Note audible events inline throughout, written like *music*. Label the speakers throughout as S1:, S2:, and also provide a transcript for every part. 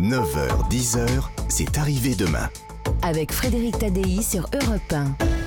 S1: 9h, 10h, c'est arrivé demain.
S2: Avec Frédéric Tadei sur Europe 1.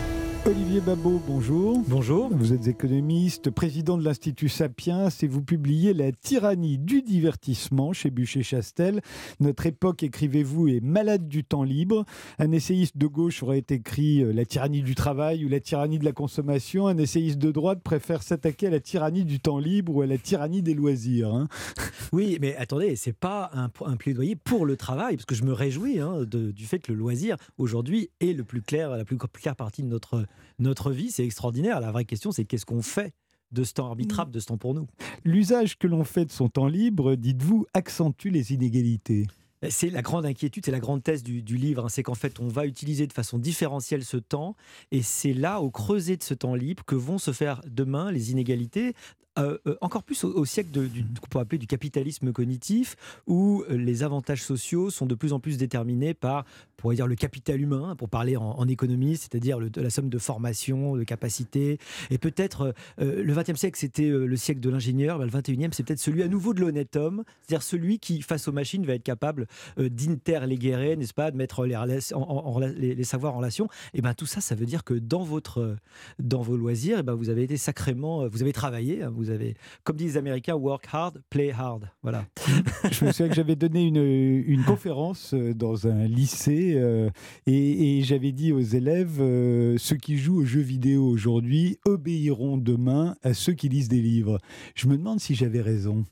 S3: Olivier Babot, bonjour.
S4: Bonjour.
S3: Vous êtes économiste, président de l'Institut Sapiens et vous publiez La tyrannie du divertissement chez Bûcher-Chastel. Notre époque, écrivez-vous, est malade du temps libre. Un essayiste de gauche aurait écrit euh, La tyrannie du travail ou La tyrannie de la consommation. Un essayiste de droite préfère s'attaquer à la tyrannie du temps libre ou à la tyrannie des loisirs. hein. *laughs*
S4: Oui, mais attendez, c'est pas un, un plaidoyer pour le travail, parce que je me réjouis hein, de- du fait que le loisir aujourd'hui est le plus clair, la plus claire partie de notre notre vie. C'est extraordinaire. La vraie question, c'est qu'est-ce qu'on fait de ce temps arbitrable, de ce temps pour nous?
S3: L'usage que l'on fait de son temps libre, dites-vous, accentue les inégalités.
S4: C'est la grande inquiétude, c'est la grande thèse du, du livre, hein, c'est qu'en fait on va utiliser de façon différentielle ce temps, et c'est là, au creuset de ce temps libre, que vont se faire demain les inégalités. Euh, euh, encore plus au, au siècle de- du, qu'on peut appeler du capitalisme cognitif, où euh, les avantages sociaux sont de plus en plus déterminés par, on pourrait dire, le capital humain, pour parler en, en économie, c'est-à-dire le- la somme de formation, de capacité. Et peut-être, euh, le XXe siècle, c'était le siècle de l'ingénieur, ben, le XXIe, c'est peut-être celui à nouveau de l'honnête homme, c'est-à-dire celui qui, face aux machines, va être capable d'interléguer, n'est-ce pas, de mettre les, rela- en- en- en rela- les- les savoirs en relation. Et ben tout ça, ça veut dire que dans votre, dans vos loisirs, eh ben, vous avez été sacrément, vous avez travaillé, hein, comme disent les Américains, work hard, play hard. Voilà. *laughs*
S3: Je me souviens que j'avais donné une, une conférence euh, dans un lycée euh, et, et j'avais dit aux élèves euh, ceux qui jouent aux jeux vidéo aujourd'hui obéiront demain à ceux qui lisent des livres. Je me demande si j'avais raison.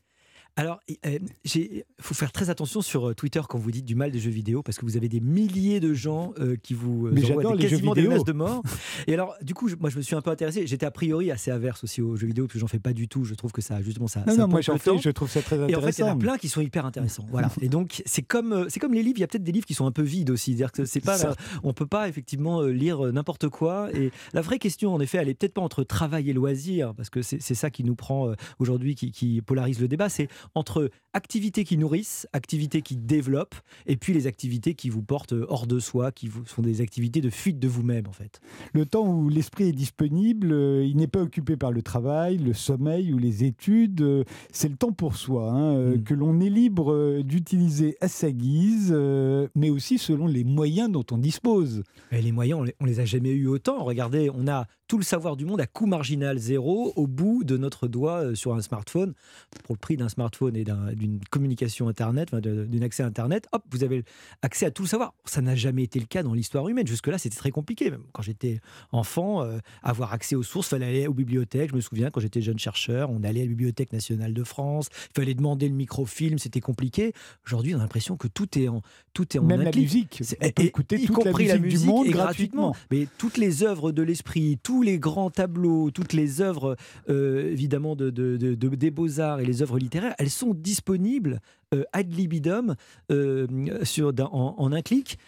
S4: Alors, il faut faire très attention sur euh, Twitter quand vous dites du mal des jeux vidéo, parce que vous avez des milliers de gens euh, qui vous euh,
S3: Mais
S4: envoient des, quasiment des menaces de mort. Et alors, du coup, je- moi, je me suis un peu intéressé. J'étais a priori assez averse aussi aux jeux vidéo, parce que j'en fais pas du tout. Je trouve que ça, justement, ça.
S3: Non,
S4: ça
S3: non, moi j'en fais, je trouve ça très
S4: Et en fait, il y en a
S3: intéressant.
S4: plein qui sont hyper intéressants. Voilà. Et donc, c'est comme, euh, c'est comme les livres. Il y a peut-être des livres qui sont un peu vides aussi. C'est-à-dire que c'est pas, on peut pas effectivement euh, lire euh, n'importe quoi. Et la vraie question, en effet, elle est peut-être pas entre travail et loisir, parce que c'est ça qui nous prend euh, aujourd'hui, qui, qui polarise le débat. C'est entre activités qui nourrissent, activités qui développent, et puis les activités qui vous portent euh, hors de soi, qui vous, sont des activités de fuite de vous-même, en fait.
S3: Le temps où l'esprit est disponible, euh, il n'est pas occupé par le travail, le sommeil ou les études. euh, C'est le temps pour soi, hein,
S4: Mm.
S3: que l'on est libre d'utiliser à sa guise, mais aussi selon les moyens dont on dispose.
S4: Et les moyens, on les, on les a jamais eu autant. Regardez, on a tout le savoir du monde à coût marginal zéro au bout de notre doigt sur un smartphone. Pour le prix d'un smartphone et d'un- d'une communication Internet, enfin, d'un accès à Internet, hop, vous avez accès à tout le savoir. Ça n'a jamais été le cas dans l'histoire humaine. Jusque-là, c'était très compliqué. Même quand j'étais enfant, euh, avoir accès aux sources, fallait aller aux bibliothèques. Je me souviens, quand j'étais jeune chercheur, on allait à la Bibliothèque nationale de France. Il fallait demander le microfilm, c'était compliqué. Aujourd'hui, on a l'impression que tout est en, tout est en
S3: Même la musique, on peut écouter
S4: y
S3: toute la
S4: compris
S3: musique, du monde
S4: et
S3: gratuitement.
S4: Mais toutes les œuvres de l'esprit, tous les grands tableaux, toutes les œuvres euh, évidemment de, de- de- de- des beaux-arts et les œuvres littéraires, elles sont disponibles euh, ad libidum euh, en un clic.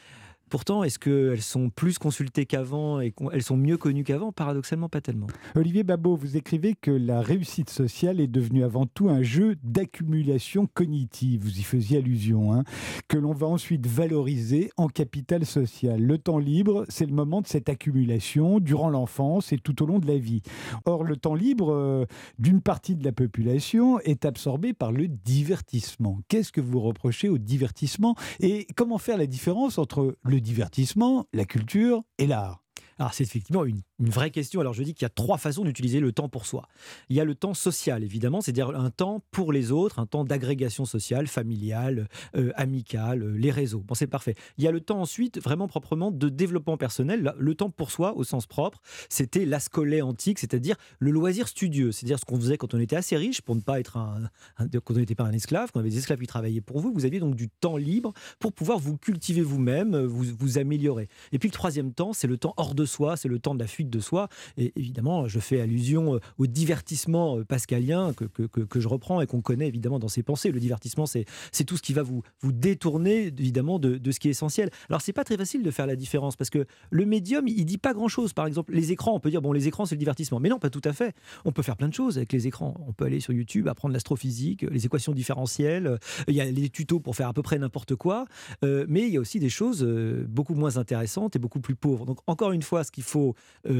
S4: Pourtant, est-ce qu'elles sont plus consultées qu'avant et qu'elles sont mieux connues qu'avant? Paradoxalement, pas tellement.
S3: Olivier Babot, vous écrivez que la réussite sociale est devenue avant tout un jeu d'accumulation cognitive, vous y faisiez allusion, hein, que l'on va ensuite valoriser en capital social. Le temps libre, c'est le moment de cette accumulation durant l'enfance et tout au long de la vie. Or, le temps libre euh, d'une partie de la population est absorbé par le divertissement. Qu'est-ce que vous reprochez au divertissement? Et comment faire la différence entre le divertissement, la culture et l'art.
S4: Alors, c'est effectivement une, une vraie question. Alors, je dis qu'il y a trois façons d'utiliser le temps pour soi. Il y a le temps social, évidemment, c'est-à-dire un temps pour les autres, un temps d'agrégation sociale, familiale, euh, amicale, euh, les réseaux. Bon, c'est parfait. Il y a le temps ensuite, vraiment proprement, de développement personnel. Le temps pour soi, au sens propre, c'était l'ascolé antique, c'est-à-dire le loisir studieux, c'est-à-dire ce qu'on faisait quand on était assez riche, pour ne pas être un, un- quand on n'était pas un esclave, quand on avait des esclaves qui travaillaient pour vous, vous aviez donc du temps libre pour pouvoir vous cultiver vous-même, euh, vous, vous améliorer. Et puis le troisième temps, c'est le temps hors de soi, c'est le temps de la fuite de soi. Et évidemment, je fais allusion euh, au divertissement euh, pascalien que, que, que- je reprends et qu'on connaît évidemment dans ses pensées. Le divertissement, c'est tout ce qui va vous, vous détourner évidemment de, de ce qui est essentiel. Alors, c'est pas très facile de faire la différence parce que le médium, il dit pas grand-chose. Par exemple, les écrans, on peut dire, bon, les écrans, c'est le divertissement. Mais non, pas tout à fait. On peut faire plein de choses avec les écrans. On peut aller sur YouTube, apprendre l'astrophysique, les équations différentielles. Il y a les tutos pour faire à peu près n'importe quoi. Euh, mais il y a aussi des choses beaucoup moins intéressantes et beaucoup plus pauvres. Donc, encore une fois, ce qu'il faut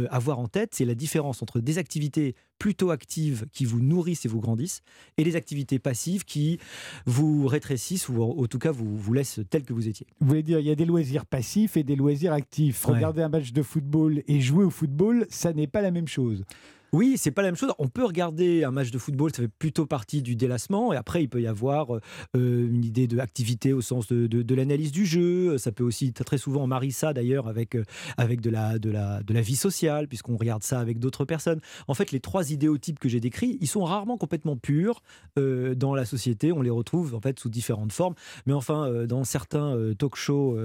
S4: avoir en tête, c'est la différence entre des activités plutôt actives qui vous nourrissent et vous grandissent, et les activités passives qui vous rétrécissent ou en tout cas vous, vous laissent tel que vous étiez.
S3: Vous voulez dire, il y a des loisirs passifs et des loisirs actifs. Regarder un match de football et jouer au football, ça n'est pas la même chose.
S4: Oui, c'est pas la même chose. On peut regarder un match de football, ça fait plutôt partie du délassement. Et après, il peut y avoir euh, une idée d'activité au sens de, l'analyse du jeu. Ça peut aussi très souvent, on ça d'ailleurs avec, euh, avec de, la, de, la, de la vie sociale, puisqu'on regarde ça avec d'autres personnes. En fait, les trois idéotypes que j'ai décrits, ils sont rarement complètement purs euh, dans la société. On les retrouve en fait sous différentes formes. Mais enfin, dans certains talk shows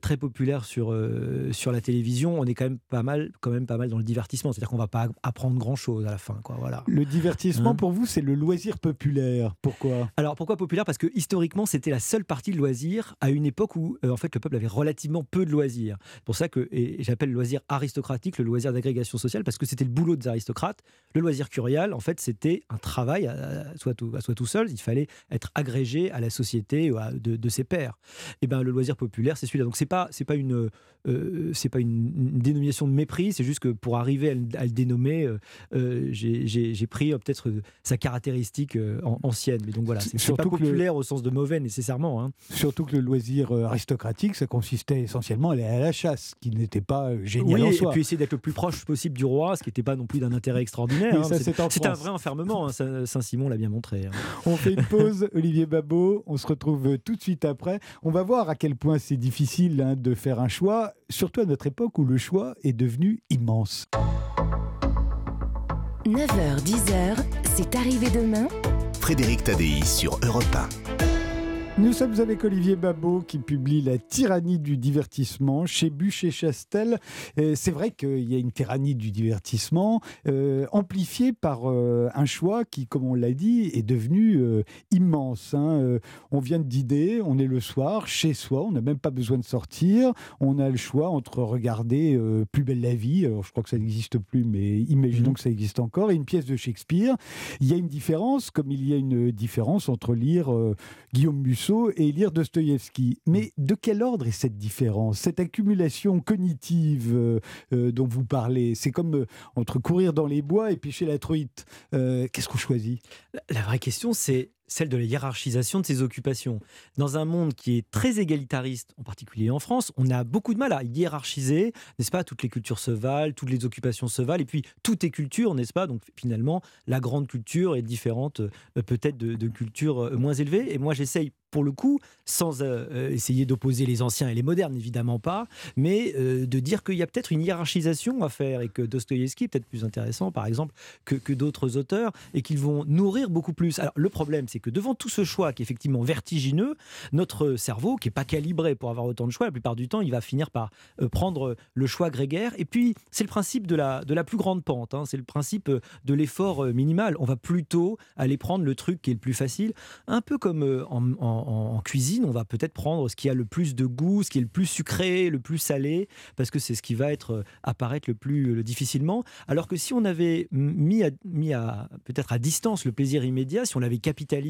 S4: très populaires sur, sur la télévision, on est quand même pas mal, quand même pas mal dans le divertissement. C'est-à-dire qu'on va pas apprendre grand-chose à la fin. Quoi, voilà.
S3: Le divertissement, hein pour vous, c'est le loisir populaire. Pourquoi?
S4: Alors, pourquoi populaire? Parce que historiquement, c'était la seule partie de loisir à une époque où, euh, en fait, le peuple avait relativement peu de loisirs. C'est pour ça que, j'appelle le loisir aristocratique le loisir d'agrégation sociale, parce que c'était le boulot des aristocrates. Le loisir curial, en fait, c'était un travail à, soi, tout, à soi tout seul. Il fallait être agrégé à la société de, de ses pairs. Et ben, le loisir populaire, c'est celui-là. Donc, c'est pas, c'est pas une, euh, c'est pas une, dénomination de mépris. C'est juste que pour arriver à, le dénommer, euh, euh, j'ai pris euh, peut-être sa caractéristique ancienne. Mais donc voilà, c'est pas populaire au sens de mauvais nécessairement. Hein.
S3: Surtout que le loisir aristocratique, ça consistait essentiellement à aller à la chasse, qui n'était pas génial
S4: en
S3: soi.
S4: Et puis essayer d'être le plus proche possible du roi, ce qui n'était pas non plus d'un intérêt extraordinaire. Hein. C'est un vrai enfermement, hein. Saint-Simon l'a bien montré.
S3: On fait une *laughs* pause, Olivier Babot, on se retrouve tout de suite après. On va voir à quel point c'est difficile de faire un choix, surtout à notre époque où le choix est devenu immense.
S2: 9h-10h, c'est arrivé demain.
S1: Frédéric Tadei sur Europe 1.
S3: Nous sommes avec Olivier Babot qui publie La tyrannie du divertissement chez Bûcher-Chastel. C'est vrai qu'il y a une tyrannie du divertissement euh, amplifiée par euh, un choix qui, comme on l'a dit, est devenu euh, immense. Hein. on vient d'idées, on est le soir, chez soi, on n'a même pas besoin de sortir. On a le choix entre regarder Plus belle la vie, alors je crois que ça n'existe plus, mais imaginons mmh. que ça existe encore, et une pièce de Shakespeare. Il y a une différence, comme il y a une différence entre lire Guillaume Musso et lire Dostoïevski. Mais de quel ordre est cette différence Cette accumulation cognitive euh, euh, dont vous parlez, c'est comme euh, entre courir dans les bois et pêcher la truite. Qu'est-ce qu'on choisit?
S4: La vraie question, c'est celle de la hiérarchisation de ses occupations. Dans un monde qui est très égalitariste, en particulier en France, on a beaucoup de mal à hiérarchiser, n'est-ce pas Toutes les cultures se valent, toutes les occupations se valent, et puis tout est culture, n'est-ce pas? Donc finalement, la grande culture est différente peut-être de, cultures moins élevées. Et moi, j'essaye pour le coup, sans euh, euh, essayer d'opposer les anciens et les modernes, évidemment pas, mais euh, de dire qu'il y a peut-être une hiérarchisation à faire et que Dostoïevski est peut-être plus intéressant, par exemple, que, que d'autres auteurs et qu'ils vont nourrir beaucoup plus. Alors, le problème, c'est que devant tout ce choix qui est effectivement vertigineux, notre cerveau, qui n'est pas calibré pour avoir autant de choix, la plupart du temps, il va finir par prendre le choix grégaire. Et puis, c'est le principe de la, de la plus grande pente, hein. c'est le principe de l'effort minimal. On va plutôt aller prendre le truc qui est le plus facile, un peu comme en cuisine, on va peut-être prendre ce qui a le plus de goût, ce qui est le plus sucré, le plus salé, parce que c'est ce qui va être euh, apparaître le plus difficilement. Alors que si on avait mis mis à peut-être à distance le plaisir immédiat, si on l'avait capitalisé,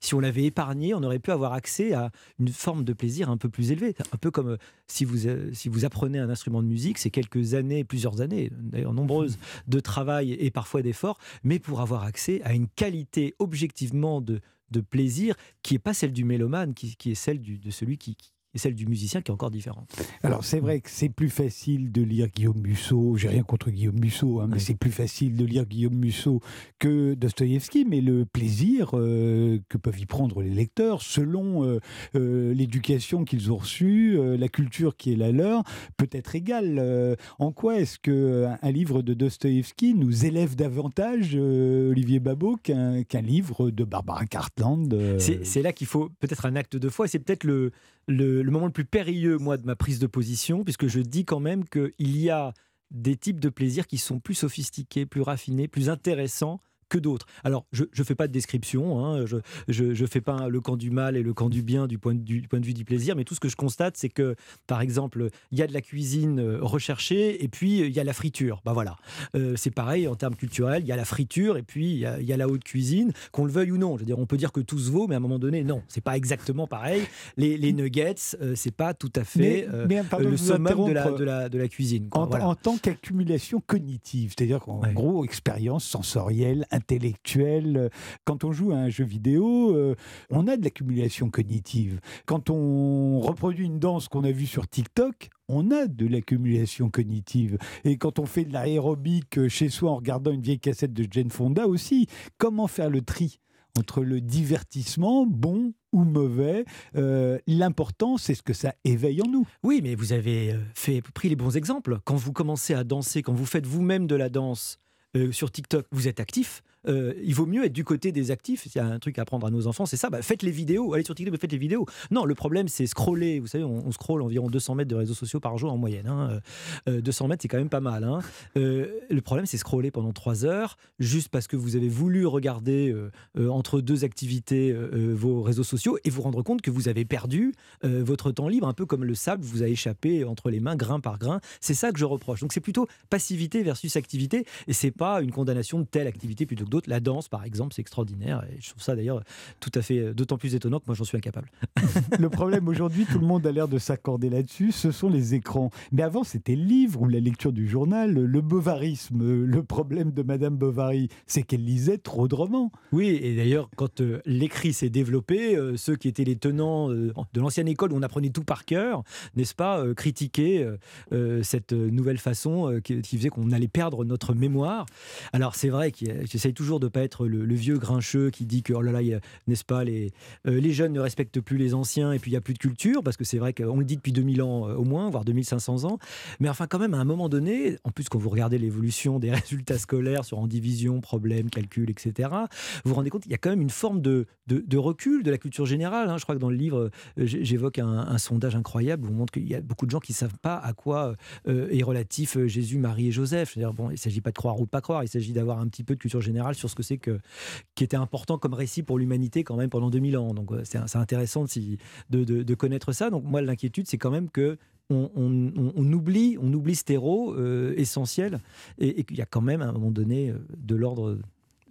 S4: si on l'avait épargné, on aurait pu avoir accès à une forme de plaisir un peu plus élevé. Un peu comme euh, si vous, euh, si vous apprenez un instrument de musique, c'est quelques années, plusieurs années, d'ailleurs nombreuses, de travail et parfois d'effort, mais pour avoir accès à une qualité objectivement de, de plaisir qui n'est pas celle du mélomane, qui, est celle de celui qui, et celle du musicien qui est encore différente.
S3: Alors c'est vrai que c'est plus facile de lire Guillaume Musso, j'ai rien contre Guillaume Musso, hein, mais c'est plus facile de lire Guillaume Musso que Dostoïevski, mais le plaisir euh, que peuvent y prendre les lecteurs, selon euh, euh, l'éducation qu'ils ont reçue, la culture qui est la leur, peut être égal. en quoi est-ce qu'un un livre de Dostoïevski nous élève davantage, Olivier Babot, qu'un livre de Barbara Cartland
S4: C'est là qu'il faut peut-être un acte de foi, c'est peut-être le le, moment le plus périlleux, moi, de ma prise de position, puisque je dis quand même qu'il y a des types de plaisirs qui sont plus sophistiqués, plus raffinés, plus intéressants que d'autres. Alors, je ne fais pas de description, hein, je ne fais pas le camp du mal et le camp du bien du point de, du point de vue du plaisir, mais tout ce que je constate, c'est que, par exemple, il y a de la cuisine euh, recherchée et puis il y a la friture. Bah voilà, euh, c'est pareil en termes culturels, il y a la friture et puis il y a, y a la haute cuisine, qu'on le veuille ou non. Je veux dire, on peut dire que tout se vaut, mais à un moment donné, non, c'est pas exactement pareil. Les, les nuggets, euh, c'est pas tout à fait le summum de la, de, la, de la, cuisine.
S3: En, en, tant qu'accumulation cognitive, c'est-à-dire qu'en gros, expérience sensorielle, intellectuelle. Quand on joue à un jeu vidéo, on a de l'accumulation cognitive. Quand on reproduit une danse qu'on a vue sur TikTok, on a de l'accumulation cognitive. Et quand on fait de l'aérobic chez soi en regardant une vieille cassette de Jane Fonda aussi, comment faire le tri entre le divertissement, bon ou mauvais. Euh, l'important, c'est ce que ça éveille en nous.
S4: Oui, mais vous avez euh, fait, pris les bons exemples. Quand vous commencez à danser, quand vous faites vous-même de la danse euh, sur TikTok, vous êtes actif. Euh, il vaut mieux être du côté des actifs. S'il y a un truc à apprendre à nos enfants, c'est ça. Bah, faites les vidéos, allez sur TikTok, faites les vidéos. Non, le problème, c'est scroller. Vous savez, on, scrolle environ 200 mètres de réseaux sociaux par jour en moyenne. 200 hein. euh, mètres, c'est quand même pas mal. Hein. Euh, le problème, c'est scroller pendant 3 heures, juste parce que vous avez voulu regarder entre deux activités vos réseaux sociaux et vous rendre compte que vous avez perdu votre temps libre, un peu comme le sable vous a échappé entre les mains, grain par grain. C'est ça que je reproche. Donc c'est plutôt passivité versus activité, et c'est pas une condamnation de telle activité plutôt que la danse, par exemple, c'est extraordinaire. Et je trouve ça d'ailleurs tout à fait euh, d'autant plus étonnant que moi, j'en suis incapable. *laughs*
S3: le problème aujourd'hui, tout le monde a l'air de s'accorder là-dessus, ce sont les écrans. Mais avant, c'était le livre ou la lecture du journal, le bovarisme. Le problème de Madame Bovary, c'est qu'elle lisait trop de romans.
S4: Oui, et d'ailleurs, quand euh, l'écrit s'est développé, euh, ceux qui étaient les tenants de l'ancienne école où on apprenait tout par cœur, n'est-ce pas, critiquaient cette nouvelle façon qui, qui, faisait qu'on allait perdre notre mémoire. Alors, c'est vrai que j'essaye toujours de pas être le, vieux grincheux qui dit que, oh là là, n'est-ce pas, les, euh, les jeunes ne respectent plus les anciens et puis il n'y a plus de culture, parce que c'est vrai qu'on le dit depuis 2000 ans euh, au moins, voire 2500 ans. Mais enfin, quand même, à un moment donné, en plus, quand vous regardez l'évolution des *laughs* résultats scolaires sur en division, problème, calcul, etc., vous vous rendez compte qu'il y a quand même une forme de, de, recul de la culture générale. Hein. Je crois que dans le livre, euh, j'évoque un, sondage incroyable où on montre qu'il y a beaucoup de gens qui ne savent pas à quoi est relatif Jésus, Marie et Joseph. bon, il ne s'agit pas de croire ou de pas croire, il s'agit d'avoir un petit peu de culture générale sur ce que c'est que, qui était important comme récit pour l'humanité quand même pendant 2000 ans. Donc c'est intéressant de, de, connaître ça. Donc moi, l'inquiétude, c'est quand même que on, oublie, on oublie ce terreau euh, essentiel et, et qu'il y a quand même à un moment donné euh, de l'ordre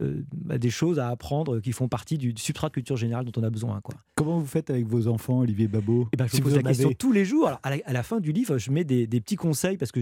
S4: euh, bah, des choses à apprendre qui font partie du substrat de culture générale dont on a besoin. Quoi.
S3: Comment vous faites avec vos enfants, Olivier Babot
S4: eh ben, Je pose la question tous les jours. Alors, à, la, fin du livre, je mets des, petits conseils parce que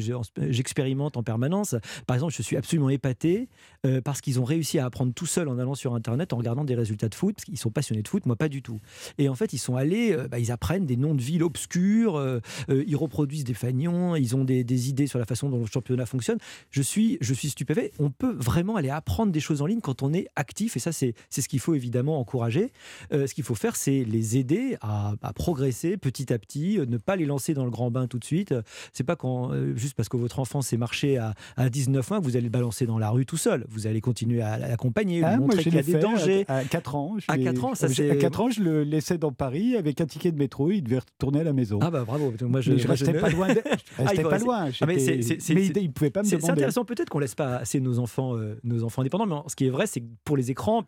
S4: j'expérimente en permanence. Par exemple, je suis absolument épaté euh, parce qu'ils ont réussi à apprendre tout seuls en allant sur Internet, en regardant des résultats de foot, parce qu'ils sont passionnés de foot, moi pas du tout. Et en fait, ils sont allés, euh, bah, ils apprennent des noms de villes obscures, ils reproduisent des fagnons, ils ont des, des, idées sur la façon dont le championnat fonctionne. Je suis, je suis stupéfait. On peut vraiment aller apprendre des choses en ligne quand on est actif, et ça c'est ce qu'il faut évidemment encourager. Euh, ce qu'il faut faire, c'est les aider à, progresser petit à petit, euh, ne pas les lancer dans le grand bain tout de suite. C'est pas quand, euh, juste parce que votre enfant s'est marché à, à 19 mois que vous allez le balancer dans la rue tout seul. Vous allez continuer à l'accompagner, ah, montrer qu'il y a des dangers.
S3: À, 4 ans,
S4: à 4 ans, ça
S3: À 4 ans, je le laissais dans Paris avec un ticket de métro, il devait retourner à la maison.
S4: Ah bah bravo, moi je,
S3: je restais pas loin. Je *laughs* restais ah, pas loin. Ah, mais, il, pouvait pas me demander.
S4: C'est intéressant peut-être qu'on laisse pas assez nos enfants, nos enfants indépendants, mais ce qui est vrai, c'est que pour les écrans,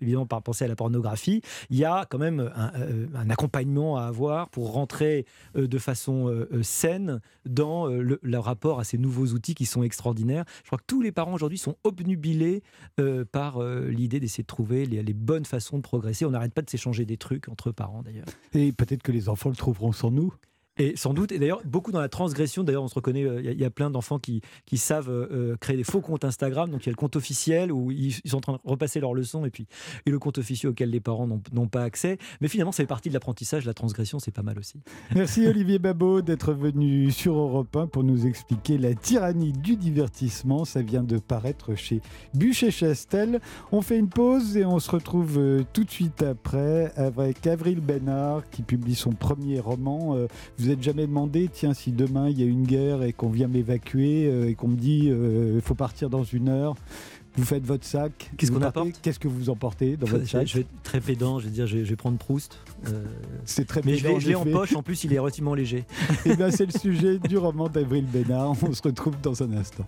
S4: évidemment par penser à la pornographie, il y a quand même un, euh, accompagnement à avoir pour rentrer euh, de façon euh, saine dans le, rapport à ces nouveaux outils qui sont extraordinaires. Je crois que tous les parents aujourd'hui sont obnubilés par l'idée d'essayer de trouver les, bonnes façons de progresser. On n'arrête pas de s'échanger des trucs entre parents d'ailleurs.
S3: Et peut-être que les enfants le trouveront sans nous.
S4: Et sans doute, et d'ailleurs, beaucoup dans la transgression, d'ailleurs, on se reconnaît, euh, il y, a plein d'enfants qui, savent euh, euh, créer des faux comptes Instagram. Donc, il y a le compte officiel où ils, sont en train de repasser leurs leçons et puis le compte officiel auquel les parents n'ont pas accès. Mais finalement, ça fait partie de l'apprentissage. La transgression, c'est pas mal aussi.
S3: Merci Olivier Babot d'être venu sur Europe 1 pour nous expliquer la tyrannie du divertissement. Ça vient de paraître chez Bûcher-Chastel. On fait une pause et on se retrouve tout de suite après avec Avril Bénard qui publie son premier roman. Êtes jamais demandé, tiens, si demain il y a une guerre et qu'on vient m'évacuer euh, et qu'on me dit il euh, faut partir dans une heure, vous faites votre sac.
S4: Qu'est-ce qu'on apporte
S3: Qu'est-ce que vous emportez dans votre sac
S4: Je vais être très pédant, je vais dire, je vais, prendre Proust.
S3: Euh, c'est très
S4: Mais je l'ai en poche, en plus il est relativement léger.
S3: Et *laughs* eh bien c'est le sujet du roman d'Avril Bénard. On se retrouve dans un instant.